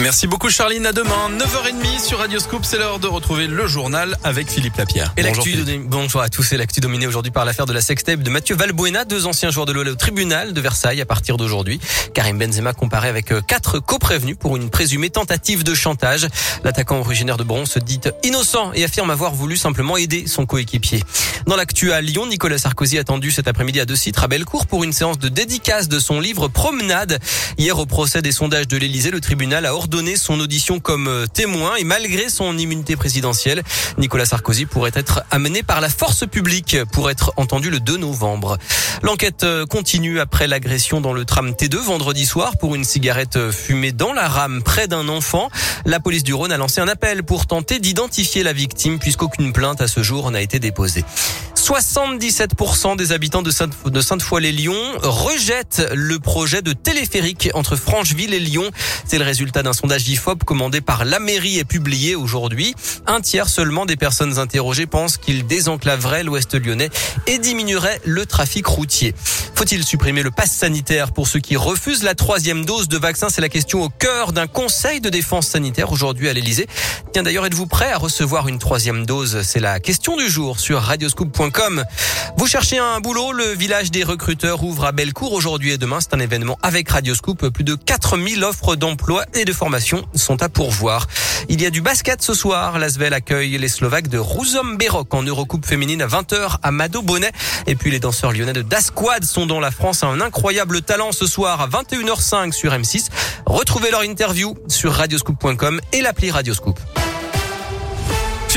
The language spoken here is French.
Merci beaucoup Charline, à demain 9h30 sur Radio Scoop, c'est l'heure de retrouver le journal avec Philippe Lapierre. Et Bonjour, bonjour à tous, et l'actu dominée aujourd'hui par l'affaire de la sextape de Mathieu Valbuena, deux anciens joueurs de l'OL au tribunal de Versailles à partir d'aujourd'hui. Karim Benzema comparé avec euh, quatre co-prévenus pour une présumée tentative de chantage. L'attaquant originaire de Bron se dit innocent et affirme avoir voulu simplement aider son coéquipier. Dans l'actu à Lyon, Nicolas Sarkozy attendu cet après-midi à deux citres à Bellecour pour une séance de dédicace de son livre Promenade. Hier au procès des sondages de l'Elysée, le tribunal a ordonné son audition comme euh, témoin et malgré son immunité présidentielle, Nicolas Sarkozy pourrait être amené par la force publique pour être entendu le 2 novembre. L'enquête euh, continue après l'agression dans le tram T2 vendredi soir pour une cigarette euh, fumée dans la rame près d'un enfant. La police du Rhône a lancé un appel pour tenter d'identifier la victime puisqu'aucune plainte à ce jour n'a été déposée. 77% des habitants de Sainte- de Sainte-Foy-les-Lyons rejettent le projet de téléphérique entre Francheville et Lyon. C'est le résultat d'un sondage IFOP commandé par la mairie et publié aujourd'hui. Un tiers seulement des personnes interrogées pensent qu'il désenclaverait l'ouest lyonnais et diminuerait le trafic routier. Faut-il supprimer le pass sanitaire pour ceux qui refusent la troisième dose de vaccin? C'est la question au cœur d'un conseil de défense sanitaire aujourd'hui à l'Elysée. Tiens d'ailleurs, êtes-vous prêt à recevoir une troisième dose? C'est la question du jour sur radioscoop.com. Vous cherchez un boulot Le village des recruteurs ouvre à Bellecour aujourd'hui et demain. C'est un événement avec Radioscoop. Plus de 4000 offres d'emploi et de formation sont à pourvoir. Il y a du basket ce soir. L'Asvel accueille les Slovaques de Rouzom Berok en Eurocoupe féminine à 20h à Mado Bonnet. Et puis les danseurs lyonnais de Dasquad sont dans la France. Un incroyable talent ce soir à 21h05 sur M6. Retrouvez leur interview sur radioscoop.com et l'appli Radioscoop.